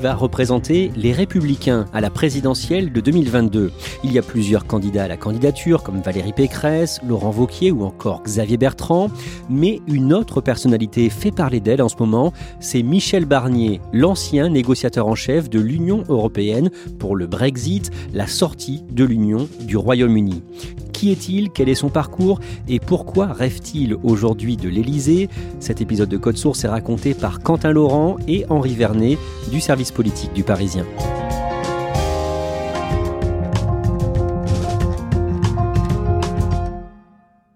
Va représenter les Républicains à la présidentielle de 2022 Il y a plusieurs candidats à la candidature, comme Valérie Pécresse, Laurent Vauquier ou encore Xavier Bertrand, mais une autre personnalité fait parler d'elle en ce moment, c'est Michel Barnier, l'ancien négociateur en chef de l'Union européenne pour le Brexit, la sortie de l'Union du Royaume-Uni. Qui est-il? Quel est son parcours? Et pourquoi rêve-t-il aujourd'hui de l'Élysée? Cet épisode de Code Source est raconté par Quentin Laurent et Henri Vernet du service politique du Parisien.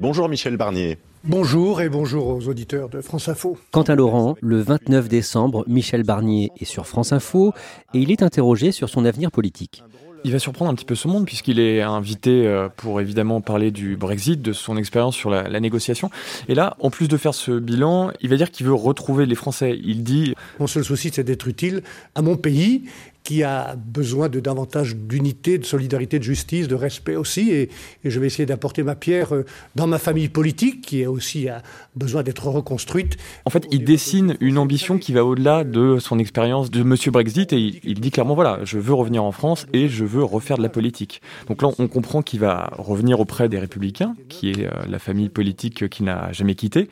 Bonjour Michel Barnier. Bonjour et bonjour aux auditeurs de France Info. Quentin Laurent, le 29 décembre, Michel Barnier est sur France Info et il est interrogé sur son avenir politique. Il va surprendre un petit peu ce monde puisqu'il est invité euh, pour évidemment parler du Brexit, de son expérience sur la, la, négociation. Et là, en plus de faire ce bilan, il va dire qu'il veut retrouver les Français. Il dit Mon seul souci, c'est d'être utile à mon pays qui a besoin de davantage d'unité, de solidarité, de justice, de respect aussi. Et, je vais essayer d'apporter ma pierre euh, dans ma famille politique, qui a aussi a besoin d'être reconstruite. En fait, il dessine une ambition qui va au-delà de son expérience de Monsieur Brexit, et il, il, dit clairement voilà, je veux revenir en France et je veux refaire de la politique. Donc là, on comprend qu'il va revenir auprès des Républicains, qui est euh, la famille politique qu'il n'a jamais quittée.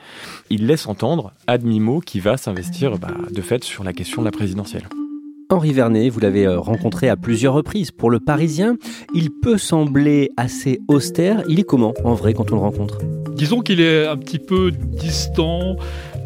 Il laisse entendre à demi-mot qu'il va s'investir bah, de fait sur la question de la présidentielle. Henri Vernet, vous l'avez rencontré à plusieurs reprises pour le Parisien. Il peut sembler assez austère. Il est comment en vrai quand on le rencontre? Disons qu'il est un petit peu distant,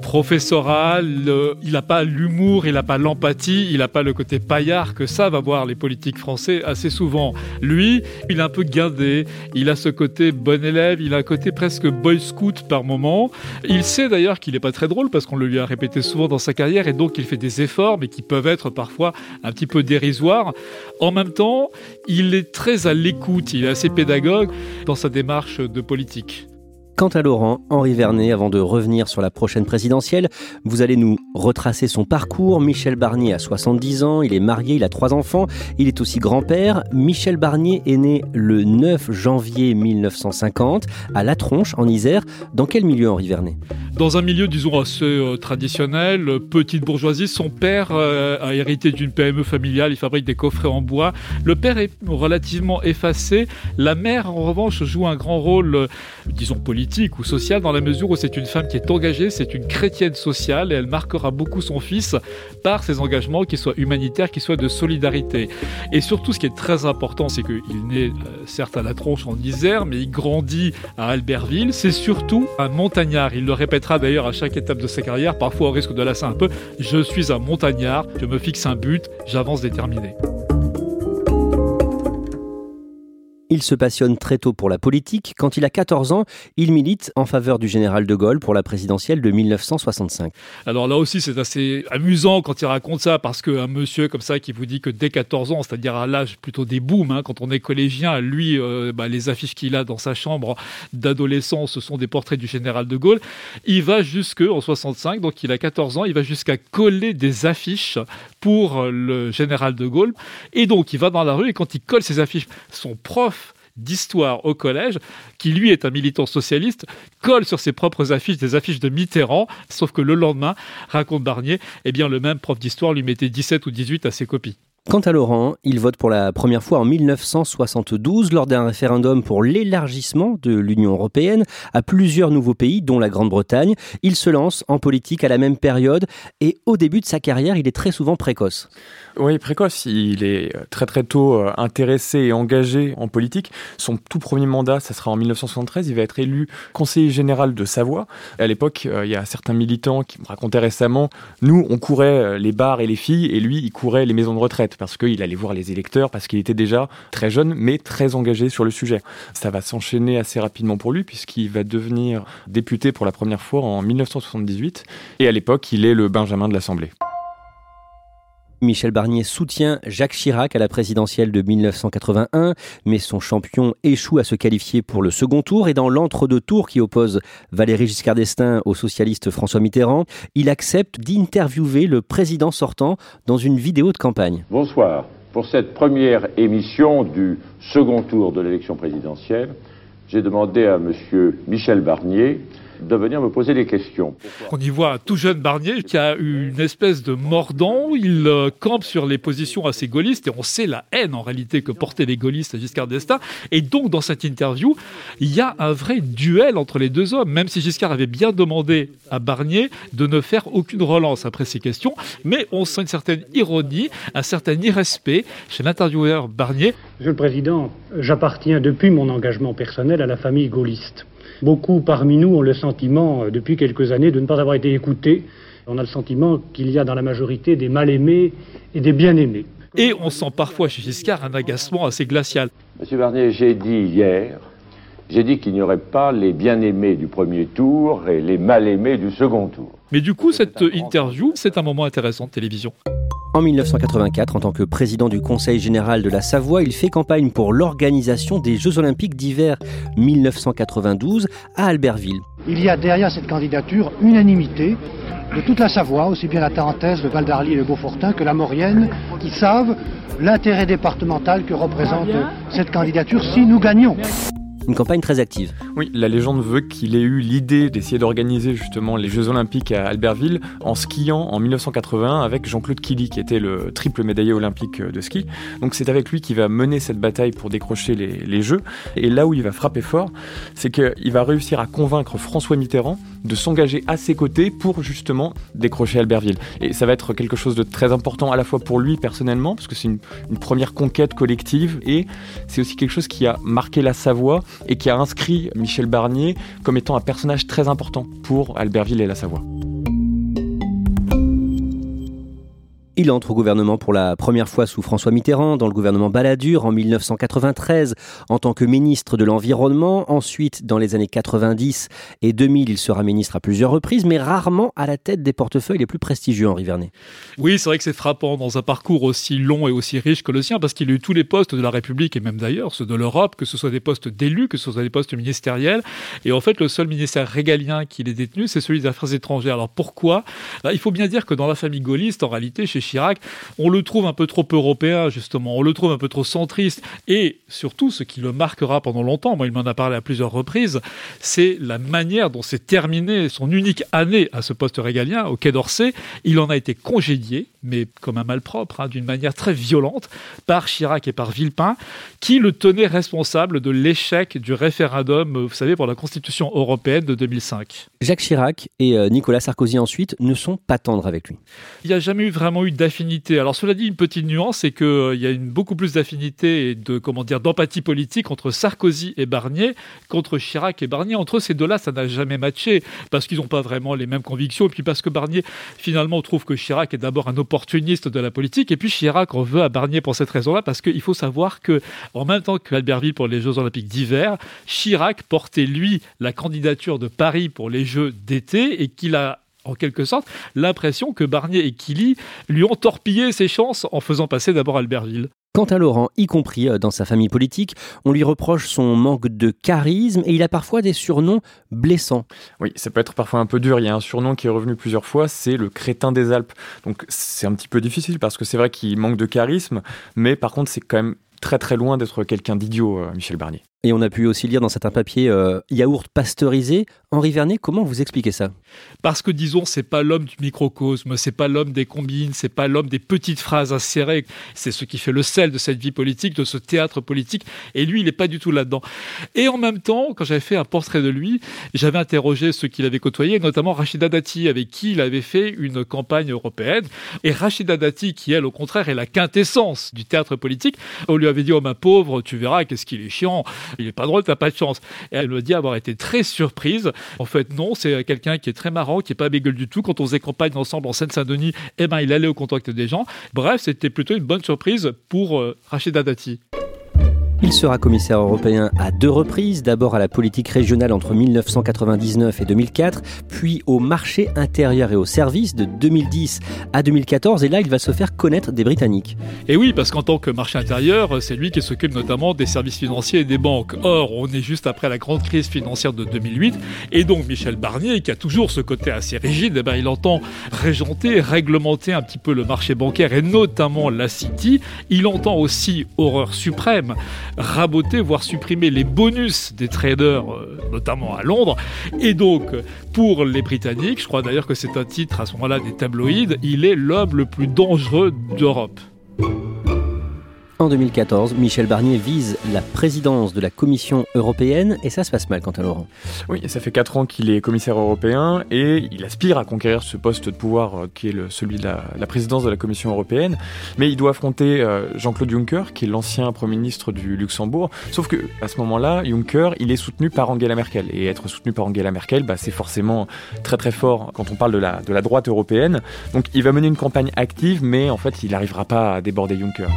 professoral, euh, il n'a pas l'humour, il n'a pas l'empathie, il n'a pas le côté paillard que savent avoir les politiques français assez souvent. Lui, il est un peu guindé, il a ce côté bon élève, il a un côté presque boy scout par moment. Il sait d'ailleurs qu'il n'est pas très drôle parce qu'on le lui a répété souvent dans sa carrière et donc il fait des efforts mais qui peuvent être parfois un petit peu dérisoires. En même temps, il est très à l'écoute, il est assez pédagogue dans sa démarche de politique. Quant à Laurent, Henri Vernet, avant de revenir sur la prochaine présidentielle, vous allez nous retracer son parcours. Michel Barnier a 70 ans, il est marié, il a trois enfants, il est aussi grand-père. Michel Barnier est né le 9 janvier 1950 à La Tronche, en Isère. Dans quel milieu, Henri Vernet? Dans un milieu, disons, assez euh, traditionnel, petite bourgeoisie. Son père euh, a hérité d'une PME familiale, il fabrique des coffrets en bois. Le père est relativement effacé. La mère, en revanche, joue un grand rôle, euh, disons, politique ou sociale dans la mesure où c'est une femme qui est engagée, c'est une chrétienne sociale et elle marquera beaucoup son fils par ses engagements, qu'ils soient humanitaires, qu'ils soient de solidarité. Et surtout, ce qui est très important, c'est qu'il naît euh, certes à la tronche en Isère, mais il grandit à Albertville. C'est surtout un montagnard. Il le répétera d'ailleurs à chaque étape de sa carrière, parfois au risque de lasser un peu. Je suis un montagnard, je me fixe un but, j'avance déterminé. Il se passionne très tôt pour la politique. Quand il a 14 ans, il milite en faveur du général de Gaulle pour la présidentielle de 1965. Alors là aussi, c'est assez amusant quand il raconte ça, parce qu'un monsieur comme ça qui vous dit que dès 14 ans, c'est-à-dire à, l'âge plutôt des booms, hein, quand on est collégien, lui, euh, bah, les affiches qu'il a dans sa chambre d'adolescence, ce sont des portraits du général de Gaulle. Il va jusque en 65, donc il a 14 ans, il va jusqu'à coller des affiches pour le général de Gaulle. Et donc, il va dans la rue et quand il colle ces affiches, son prof d'histoire au collège, qui lui est un militant socialiste, colle sur ses propres affiches des affiches de Mitterrand, sauf que le lendemain, raconte Barnier, eh bien le même prof d'histoire lui mettait 17 ou 18 à ses copies. Quant à Laurent, il vote pour la première fois en 1972 lors d'un référendum pour l'élargissement de l'Union européenne à plusieurs nouveaux pays, dont la Grande-Bretagne. Il se lance en politique à la même période et au début de sa carrière, il est très souvent précoce. Oui, précoce. Il est très très tôt euh, intéressé et engagé en politique. Son tout premier mandat, ça sera en 1973. Il va être élu conseiller général de Savoie. À l'époque, euh, il y a certains militants qui me racontaient récemment, nous, on courait euh, les bars et les filles, et lui, il courait les maisons de retraite parce qu'il allait voir les électeurs, parce qu'il était déjà très jeune, mais très engagé sur le sujet. Ça va s'enchaîner assez rapidement pour lui, puisqu'il va devenir député pour la première fois en 1978. Et à l'époque, il est le Benjamin de l'Assemblée. Michel Barnier soutient Jacques Chirac à la présidentielle de 1981, mais son champion échoue à se qualifier pour le second tour et dans l'entre-deux tours qui oppose Valéry Giscard d'Estaing au socialiste François Mitterrand, il accepte d'interviewer le président sortant dans une vidéo de campagne. Bonsoir. Pour cette première émission du second tour de l'élection présidentielle, j'ai demandé à M. Michel Barnier de venir me poser des questions. On y voit un tout jeune Barnier qui a eu une espèce de mordant. Il euh, campe sur les positions assez gaullistes et on sait la haine en réalité que portaient les gaullistes à Giscard d'Estaing. Et donc dans cette interview, il y a un vrai duel entre les deux hommes, même si Giscard avait bien demandé à Barnier de ne faire aucune relance après ces questions. Mais on sent une certaine ironie, un certain irrespect chez l'intervieweur Barnier. Monsieur le Président, j'appartiens depuis mon engagement personnel à la famille gaulliste. Beaucoup parmi nous ont le sentiment, euh, depuis quelques années, de ne pas avoir été écoutés. On a le sentiment qu'il y a dans la majorité des mal-aimés et des bien-aimés. Et on sent parfois chez Giscard un agacement assez glacial. Monsieur Barnier, j'ai dit hier, j'ai dit qu'il n'y aurait pas les bien-aimés du premier tour et les mal-aimés du second tour. Mais du coup, cette interview, c'est un moment intéressant de télévision. En 1984, en tant que président du Conseil général de la Savoie, il fait campagne pour l'organisation des Jeux olympiques d'hiver 1992 à Albertville. Il y a derrière cette candidature unanimité de toute la Savoie, aussi bien la Tarentaise, le Val d'Arly et le Beaufortin que la Maurienne, qui savent l'intérêt départemental que représente cette candidature si nous gagnons une campagne très active. Oui, la légende veut qu'il ait eu l'idée d'essayer d'organiser justement les Jeux Olympiques à Albertville en skiant en 1981 avec Jean-Claude Killy, qui était le triple médaillé olympique de ski. Donc c'est avec lui qu'il va mener cette bataille pour décrocher les, Jeux. Et là où il va frapper fort, c'est qu'il va réussir à convaincre François Mitterrand de s'engager à ses côtés pour justement décrocher Albertville. Et ça va être quelque chose de très important à la fois pour lui personnellement, parce que c'est une première conquête collective, et c'est aussi quelque chose qui a marqué la Savoie et qui a inscrit Michel Barnier comme étant un personnage très important pour Albertville et la Savoie. Il entre au gouvernement pour la première fois sous François Mitterrand, dans le gouvernement Balladur en 1993, en tant que ministre de l'Environnement. Ensuite, dans les années 90 et 2000, il sera ministre à plusieurs reprises, mais rarement à la tête des portefeuilles les plus prestigieux, Henri Vernet. Oui, c'est vrai que c'est frappant dans un parcours aussi long et aussi riche que le sien, parce qu'il a eu tous les postes de la République et même d'ailleurs ceux de l'Europe, que ce soit des postes d'élus, que ce soit des postes ministériels. Et en fait, le seul ministère régalien qu'il ait détenu, c'est celui des Affaires étrangères. Alors pourquoi? Bah, Il faut bien dire que dans la famille gaulliste, en réalité, chez Chirac, on le trouve un peu trop européen, justement, on le trouve un peu trop centriste, et surtout, ce qui le marquera pendant longtemps, moi il m'en a parlé à plusieurs reprises, c'est la manière dont s'est terminée son unique année à ce poste régalien, au Quai d'Orsay. Il en a été congédié, mais comme un malpropre, hein, d'une manière très violente, par Chirac et par Villepin, qui le tenaient responsable de l'échec du référendum, vous savez, pour la Constitution européenne de 2005. Jacques Chirac et euh, Nicolas Sarkozy ensuite ne sont pas tendres avec lui. Il n'y a jamais eu vraiment eu d'affinité alors cela dit, une petite nuance, c'est qu'il euh, y a une, beaucoup plus d'affinité et de comment dire d'empathie politique entre Sarkozy et Barnier qu'entre Chirac et Barnier. Entre ces deux-là, ça n'a jamais matché parce qu'ils n'ont pas vraiment les mêmes convictions et puis parce que Barnier finalement trouve que Chirac est d'abord un opportuniste de la politique et puis Chirac en veut à Barnier pour cette raison-là parce qu'il faut savoir que en même temps qu'Albertville pour les Jeux Olympiques d'hiver, Chirac portait lui la candidature de Paris pour les Jeux d'été et qu'il a en quelque sorte l'impression que Barnier et Killy lui ont torpillé ses chances en faisant passer d'abord Albertville. Quant à Laurent, y compris euh, dans sa famille politique, on lui reproche son manque de charisme et il a parfois des surnoms blessants. Oui, ça peut être parfois un peu dur. Il y a un surnom qui est revenu plusieurs fois, c'est le crétin des Alpes. Donc c'est un petit peu difficile parce que c'est vrai qu'il manque de charisme, mais par contre c'est quand même très très loin d'être quelqu'un d'idiot, Michel Barnier. Et on a pu aussi lire dans certains papiers euh, yaourt pasteurisé. Henri Vernet, comment vous expliquez ça? Parce que disons, c'est pas l'homme du microcosme, c'est pas l'homme des combines, c'est pas l'homme des petites phrases insérées. C'est ce qui fait le sel de cette vie politique, de ce théâtre politique. Et lui, il n'est pas du tout là-dedans. Et en même temps, quand j'avais fait un portrait de lui, j'avais interrogé ceux qu'il avait côtoyés, notamment Rachida Dati, avec qui il avait fait une campagne européenne. Et Rachida Dati, qui elle, au contraire, est la quintessence du théâtre politique, on lui avait dit, oh ma pauvre, tu verras, qu'est-ce qu'il est chiant il est pas drôle, t'as pas de chance. Et elle me dit avoir été très surprise. En fait, non, c'est quelqu'un qui est très marrant, qui est pas bégueule du tout. Quand on faisait campagne ensemble en Seine-Saint-Denis, eh ben, il allait au contact des gens. Bref, c'était plutôt une bonne surprise pour euh, Rachida Dati. Il sera commissaire européen à deux reprises, d'abord à la politique régionale entre 1999 et 2004, puis au marché intérieur et aux services de 2010 à 2014, et là il va se faire connaître des Britanniques. Et oui, parce qu'en tant que marché intérieur, c'est lui qui s'occupe notamment des services financiers et des banques. Or, on est juste après la grande crise financière de 2008, et donc Michel Barnier, qui a toujours ce côté assez rigide, eh ben, il entend régenter, réglementer un petit peu le marché bancaire et notamment la City. Il entend aussi, horreur suprême, raboter, voire supprimer les bonus des traders, euh, notamment à Londres. Et donc, pour les Britanniques, je crois d'ailleurs que c'est un titre à ce moment-là des tabloïds, il est l'homme le plus dangereux d'Europe. En 2014, Michel Barnier vise la présidence de la Commission européenne et ça se passe mal quant à Laurent. Oui, ça fait 4 ans qu'il est commissaire européen et il aspire à conquérir ce poste de pouvoir euh, qui est le, celui de la, présidence de la Commission européenne. Mais il doit affronter euh, Jean-Claude Juncker, qui est l'ancien Premier ministre du Luxembourg. Sauf que à ce moment-là, Juncker, il est soutenu par Angela Merkel. Et être soutenu par Angela Merkel, bah, c'est forcément très très fort quand on parle de la, de la droite européenne. Donc il va mener une campagne active, mais en fait, il n'arrivera pas à déborder Juncker.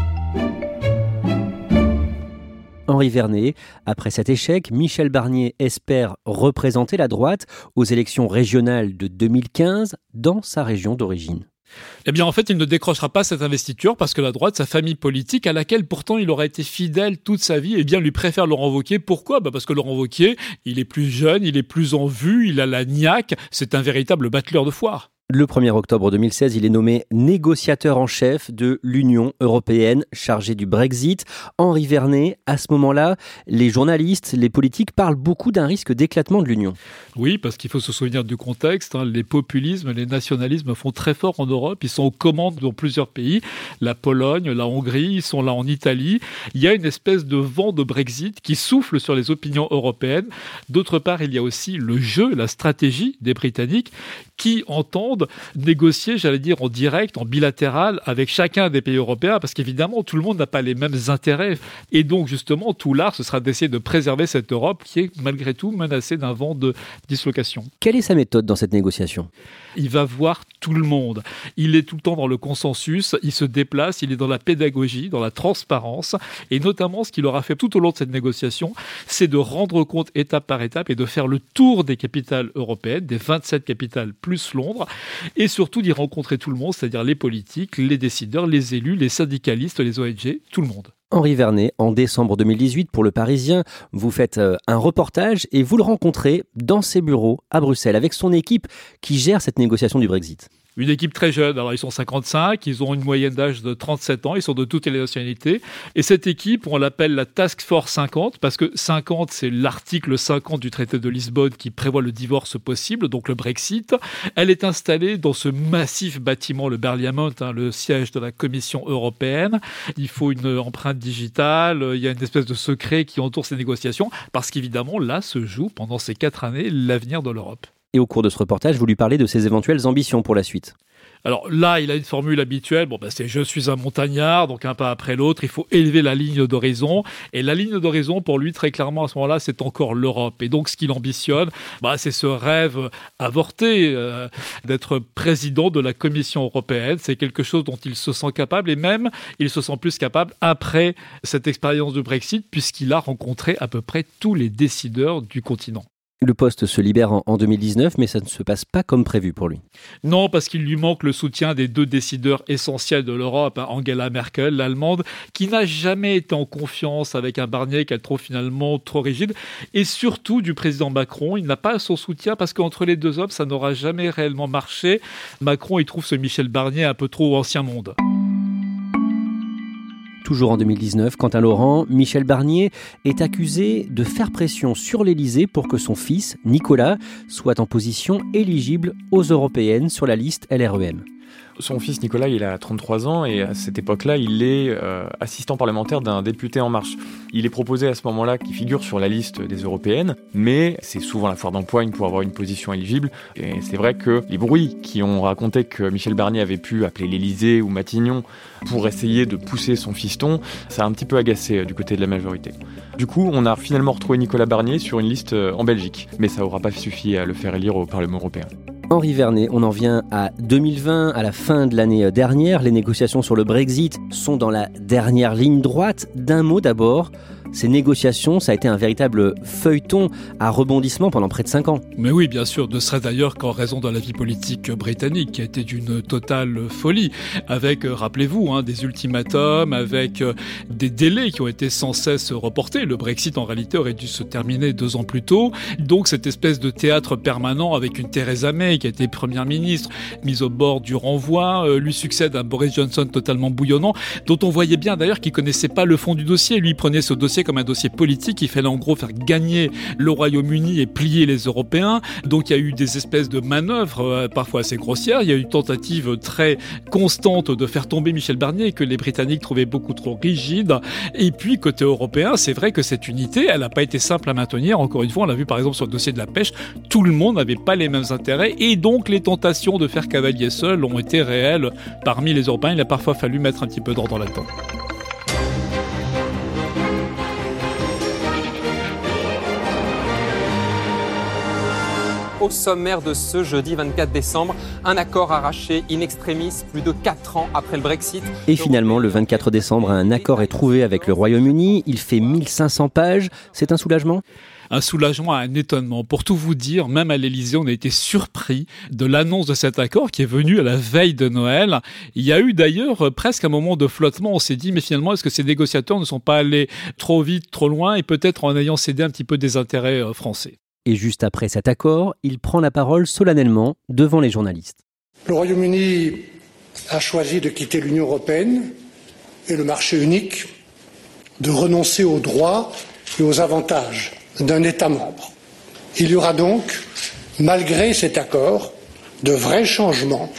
Henri Vernet. Après cet échec, Michel Barnier espère représenter la droite aux élections régionales de 2015 dans sa région d'origine. Eh bien, en fait, il ne décrochera pas cette investiture parce que la droite, sa famille politique, à laquelle pourtant il aurait été fidèle toute sa vie, eh bien, lui préfère Laurent Wauquiez. Pourquoi? Bah Parce que Laurent Wauquiez, il est plus jeune, il est plus en vue, il a la niaque, c'est un véritable battleur de foire. Le 1er octobre 2016, il est nommé négociateur en chef de l'Union européenne chargé du Brexit. Henri Vernet, à ce moment-là, les journalistes, les politiques parlent beaucoup d'un risque d'éclatement de l'Union. Oui, parce qu'il faut se souvenir du contexte. Hein. Les populismes, les nationalismes font très fort en Europe. Ils sont aux commandes dans plusieurs pays. La Pologne, la Hongrie, ils sont là en Italie. Il y a une espèce de vent de Brexit qui souffle sur les opinions européennes. D'autre part, il y a aussi le jeu, la stratégie des Britanniques qui entendent négocier, j'allais dire, en direct, en bilatéral avec chacun des pays européens, parce qu'évidemment, tout le monde n'a pas les mêmes intérêts. Et donc, justement, tout l'art, ce sera d'essayer de préserver cette Europe qui est malgré tout menacée d'un vent de dislocation. Quelle est sa méthode dans cette négociation? Il va voir tout le monde. Il est tout le temps dans le consensus, il se déplace, il est dans la pédagogie, dans la transparence. Et notamment, ce qu'il aura fait tout au long de cette négociation, c'est de rendre compte étape par étape et de faire le tour des capitales européennes, des 27 capitales plus Londres, et surtout d'y rencontrer tout le monde, c'est-à-dire les politiques, les décideurs, les élus, les syndicalistes, les ONG, tout le monde. Henri Vernet, en décembre 2018, pour Le Parisien, vous faites euh, un reportage et vous le rencontrez dans ses bureaux à Bruxelles avec son équipe qui gère cette négociation du Brexit une équipe très jeune. Alors, ils sont 55, ils ont une moyenne d'âge de 37 ans, ils sont de toutes les nationalités. Et cette équipe, on l'appelle la Task Force 50, parce que 50, c'est l'article 50 du traité de Lisbonne qui prévoit le divorce possible, donc le Brexit. Elle est installée dans ce massif bâtiment, le Parliament, hein, le siège de la Commission européenne. Il faut une empreinte digitale, il y a une espèce de secret qui entoure ces négociations, parce qu'évidemment, là se joue, pendant ces quatre années, l'avenir de l'Europe. Et au cours de ce reportage, vous lui parlez de ses éventuelles ambitions pour la suite. Alors là, il a une formule habituelle. Bon, ben, c'est je suis un montagnard, donc un pas après l'autre. Il faut élever la ligne d'horizon. Et la ligne d'horizon, pour lui, très clairement, à ce moment-là, c'est encore l'Europe. Et donc, ce qu'il ambitionne, bah, c'est ce rêve avorté euh, d'être président de la Commission européenne. C'est quelque chose dont il se sent capable. Et même, il se sent plus capable après cette expérience de Brexit, puisqu'il a rencontré à peu près tous les décideurs du continent. Le poste se libère en 2019, mais ça ne se passe pas comme prévu pour lui. Non, parce qu'il lui manque le soutien des deux décideurs essentiels de l'Europe, hein, Angela Merkel, l'allemande, qui n'a jamais été en confiance avec un Barnier qu'elle trouve finalement trop rigide, et surtout du président Macron. Il n'a pas son soutien parce qu'entre les deux hommes, ça n'aura jamais réellement marché. Macron, il trouve ce Michel Barnier un peu trop ancien monde. Toujours en 2019, Quentin Laurent, Michel Barnier est accusé de faire pression sur l'Élysée pour que son fils, Nicolas, soit en position éligible aux européennes sur la liste LREM. Son fils Nicolas, il a 33 ans et à cette époque-là, il est euh, assistant parlementaire d'un député En Marche. Il est proposé à ce moment-là qu'il figure sur la liste des européennes, mais c'est souvent la foire d'empoigne pour avoir une position éligible. Et c'est vrai que les bruits qui ont raconté que Michel Barnier avait pu appeler l'Élysée ou Matignon pour essayer de pousser son fiston, ça a un petit peu agacé euh, du côté de la majorité. Du coup, on a finalement retrouvé Nicolas Barnier sur une liste euh, en Belgique, mais ça n'aura pas suffi à le faire élire au Parlement européen. Henri Vernet, on en vient à 2020, à la fin de l'année dernière. Les négociations sur le Brexit sont dans la dernière ligne droite. D'un mot d'abord ces négociations, ça a été un véritable feuilleton à rebondissement pendant près de cinq ans. Mais oui, bien sûr, ne serait d'ailleurs qu'en raison de la vie politique britannique qui a été d'une totale folie, avec, euh, rappelez-vous, hein, des ultimatums, avec euh, des délais qui ont été sans cesse reportés. Le Brexit, en réalité, aurait dû se terminer deux ans plus tôt. Donc, cette espèce de théâtre permanent avec une Theresa May qui a été première ministre, mise au bord du renvoi, euh, lui succède un Boris Johnson totalement bouillonnant, dont on voyait bien d'ailleurs qu'il connaissait pas le fond du dossier. Lui prenait ce dossier comme un dossier politique. Il fallait en gros faire gagner le Royaume-Uni et plier les Européens. Donc il y a eu des espèces de manœuvres euh, parfois assez grossières. Il y a eu une tentative très constante de faire tomber Michel Barnier que les Britanniques trouvaient beaucoup trop rigide. Et puis côté européen, c'est vrai que cette unité, elle n'a pas été simple à maintenir. Encore une fois, on l'a vu par exemple sur le dossier de la pêche, tout le monde n'avait pas les mêmes intérêts et donc les tentations de faire cavalier seul ont été réelles parmi les Européens. Il a parfois fallu mettre un petit peu d'ordre là-dedans. Au sommaire de ce jeudi 24 décembre. Un accord arraché in extremis plus de 4 ans après le Brexit. Et finalement, le 24 décembre, un accord est trouvé avec le Royaume-Uni. Il fait 1500 pages. C'est un soulagement? Un soulagement, un étonnement. Pour tout vous dire, même à l'Élysée, on a été surpris de l'annonce de cet accord qui est venu à la veille de Noël. Il y a eu d'ailleurs presque un moment de flottement. On s'est dit, mais finalement, est-ce que ces négociateurs ne sont pas allés trop vite, trop loin, et peut-être en ayant cédé un petit peu des intérêts euh, français? Et juste après cet accord, il prend la parole solennellement devant les journalistes. Le Royaume-Uni a choisi de quitter l'Union européenne et le marché unique, de renoncer aux droits et aux avantages d'un État membre. Il y aura donc, malgré cet accord, de vrais changements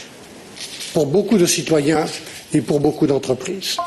pour beaucoup de citoyens et pour beaucoup d'entreprises.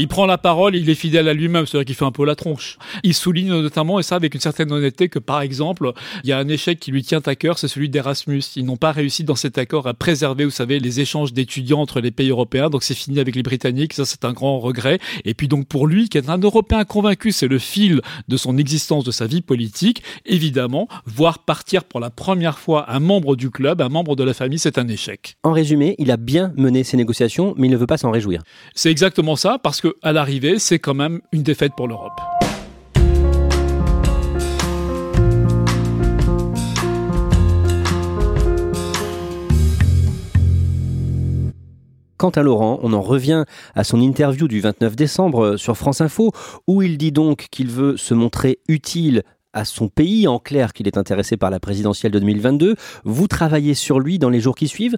Il prend la parole, il est fidèle à lui-même, c'est-à-dire qu'il fait un peu la tronche. Il souligne notamment, et ça avec une certaine honnêteté, que par exemple, il y a un échec qui lui tient à cœur, c'est celui d'Erasmus. Ils n'ont pas réussi dans cet accord à préserver, vous savez, les échanges d'étudiants entre les pays européens, donc c'est fini avec les Britanniques, ça c'est un grand regret. Et puis donc pour lui, qui est un Européen convaincu, c'est le fil de son existence, de sa vie politique, évidemment, voir partir pour la première fois un membre du club, un membre de la famille, c'est un échec. En résumé, il a bien mené ses négociations, mais il ne veut pas s'en réjouir. C'est exactement ça, parce que à l'arrivée, c'est quand même une défaite pour l'Europe. Quant à Laurent, on en revient à son interview du 29 décembre sur France Info, où il dit donc qu'il veut se montrer utile à son pays, en clair qu'il est intéressé par la présidentielle de 2022. Vous travaillez sur lui dans les jours qui suivent.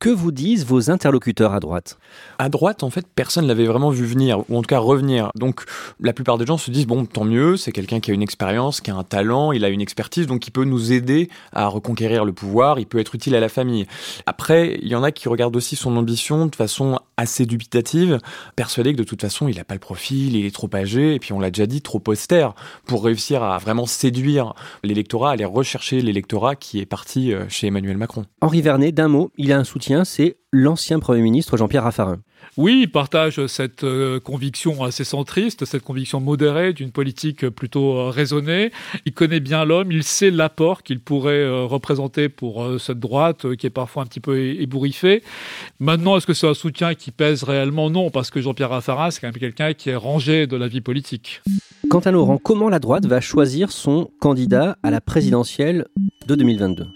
Que vous disent vos interlocuteurs à droite? À droite, en fait, personne ne l'avait vraiment vu venir, ou en tout cas revenir. Donc, la plupart des gens se disent, bon, tant mieux, c'est quelqu'un qui a une expérience, qui a un talent, il a une expertise, donc il peut nous aider à reconquérir le pouvoir, il peut être utile à la famille. Après, il y en a qui regardent aussi son ambition de façon assez dubitative, persuadés que de toute façon, il n'a pas le profil, il est trop âgé, et puis on l'a déjà dit, trop austère, pour réussir à vraiment séduire l'électorat, aller rechercher l'électorat qui est parti euh, chez Emmanuel Macron. Henri Vernet, d'un mot, il a un soutien c'est l'ancien Premier ministre Jean-Pierre Raffarin. Oui, il partage cette euh, conviction assez centriste, cette conviction modérée d'une politique plutôt euh, raisonnée. Il connaît bien l'homme, il sait l'apport qu'il pourrait euh, représenter pour cette droite qui est parfois un petit peu ébouriffée. Maintenant, est-ce que c'est un soutien qui pèse réellement? Non, parce que Jean-Pierre Raffarin, c'est quand même quelqu'un qui est rangé de la vie politique. Quant à Laurent, comment la droite va choisir son candidat à la présidentielle de 2022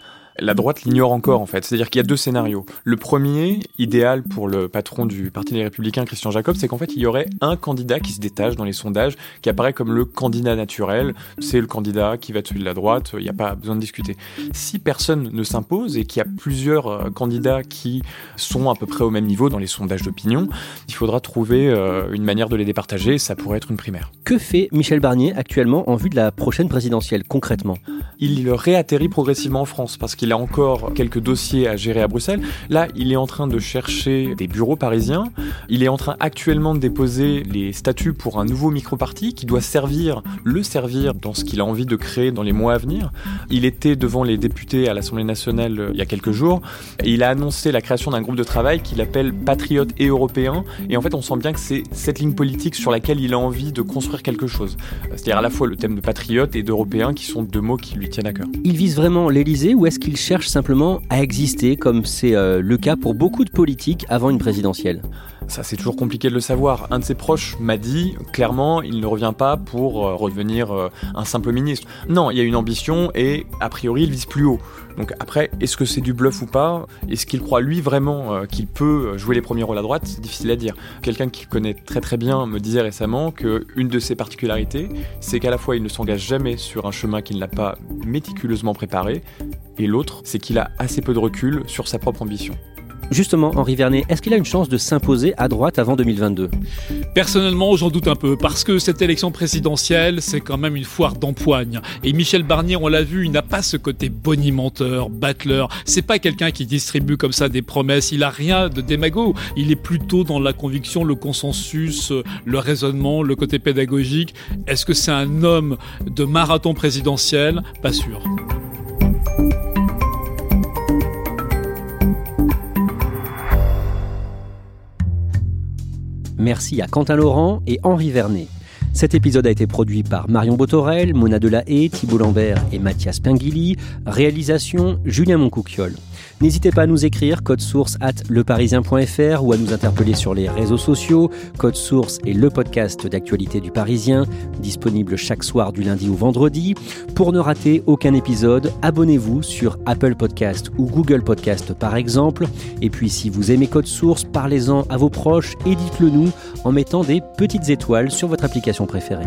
La droite l'ignore encore en fait. C'est-à-dire qu'il y a deux scénarios. Le premier, idéal pour le patron du Parti des Républicains, Christian Jacob, c'est qu'en fait il y aurait un candidat qui se détache dans les sondages, qui apparaît comme le candidat naturel. C'est le candidat qui va celui de la droite. Il n'y a pas besoin de discuter. Si personne ne s'impose et qu'il y a plusieurs euh, candidats qui sont à peu près au même niveau dans les sondages d'opinion, il faudra trouver euh, une manière de les départager. Ça pourrait être une primaire. Que fait Michel Barnier actuellement en vue de la prochaine présidentielle concrètement? Il réatterrit progressivement en France parce qu'il a encore quelques dossiers à gérer à Bruxelles. Là, il est en train de chercher des bureaux parisiens. Il est en train actuellement de déposer les statuts pour un nouveau micro-parti qui doit servir, le servir dans ce qu'il a envie de créer dans les mois à venir. Il était devant les députés à l'Assemblée nationale euh, il y a quelques jours et il a annoncé la création d'un groupe de travail qu'il appelle Patriotes et Européens. Et en fait, on sent bien que c'est cette ligne politique sur laquelle il a envie de construire quelque chose. C'est-à-dire à la fois le thème de patriote et d'européen qui sont deux mots qui lui tiennent à cœur. Il vise vraiment l'Elysée ou est-ce qu'il cherche simplement à exister comme c'est euh, le cas pour beaucoup de politiques avant une présidentielle ça, c'est toujours compliqué de le savoir. Un de ses proches m'a dit clairement, il ne revient pas pour euh, redevenir euh, un simple ministre. Non, il y a une ambition et a priori, il vise plus haut. Donc après, est-ce que c'est du bluff ou pas? Est-ce qu'il croit lui vraiment qu'il peut jouer les premiers rôles à droite? C'est difficile à dire. Quelqu'un qui connaît très très bien me disait récemment qu'une de ses particularités, c'est qu'à la fois il ne s'engage jamais sur un chemin qu'il n'a pas méticuleusement préparé, et l'autre, c'est qu'il a assez peu de recul sur sa propre ambition. Justement, Henri Vernet, est-ce qu'il a une chance de s'imposer à droite avant 2022 Personnellement, j'en doute un peu, parce que cette élection présidentielle, c'est quand même une foire d'empoigne. Et Michel Barnier, on l'a vu, il n'a pas ce côté bonimenteur, battleur. C'est pas quelqu'un qui distribue comme ça des promesses. Il a rien de démago. Il est plutôt dans la conviction, le consensus, le raisonnement, le côté pédagogique. Est-ce que c'est un homme de marathon présidentiel? Pas sûr. Merci à Quentin Laurent et Henri Vernet. Cet épisode a été produit par Marion Botorel, Mona Delahaye, Thibault Lambert et Mathias Pinguili. Réalisation Julien Moncouquiole. N'hésitez pas à nous écrire code source at leparisien.fr ou à nous interpeller sur les réseaux sociaux. Code source est le podcast d'actualité du Parisien, disponible chaque soir du lundi au vendredi. Pour ne rater aucun épisode, abonnez-vous sur Apple Podcast ou Google Podcast par exemple. Et puis si vous aimez Code source, parlez-en à vos proches et dites-le nous en mettant des petites étoiles sur votre application préférée.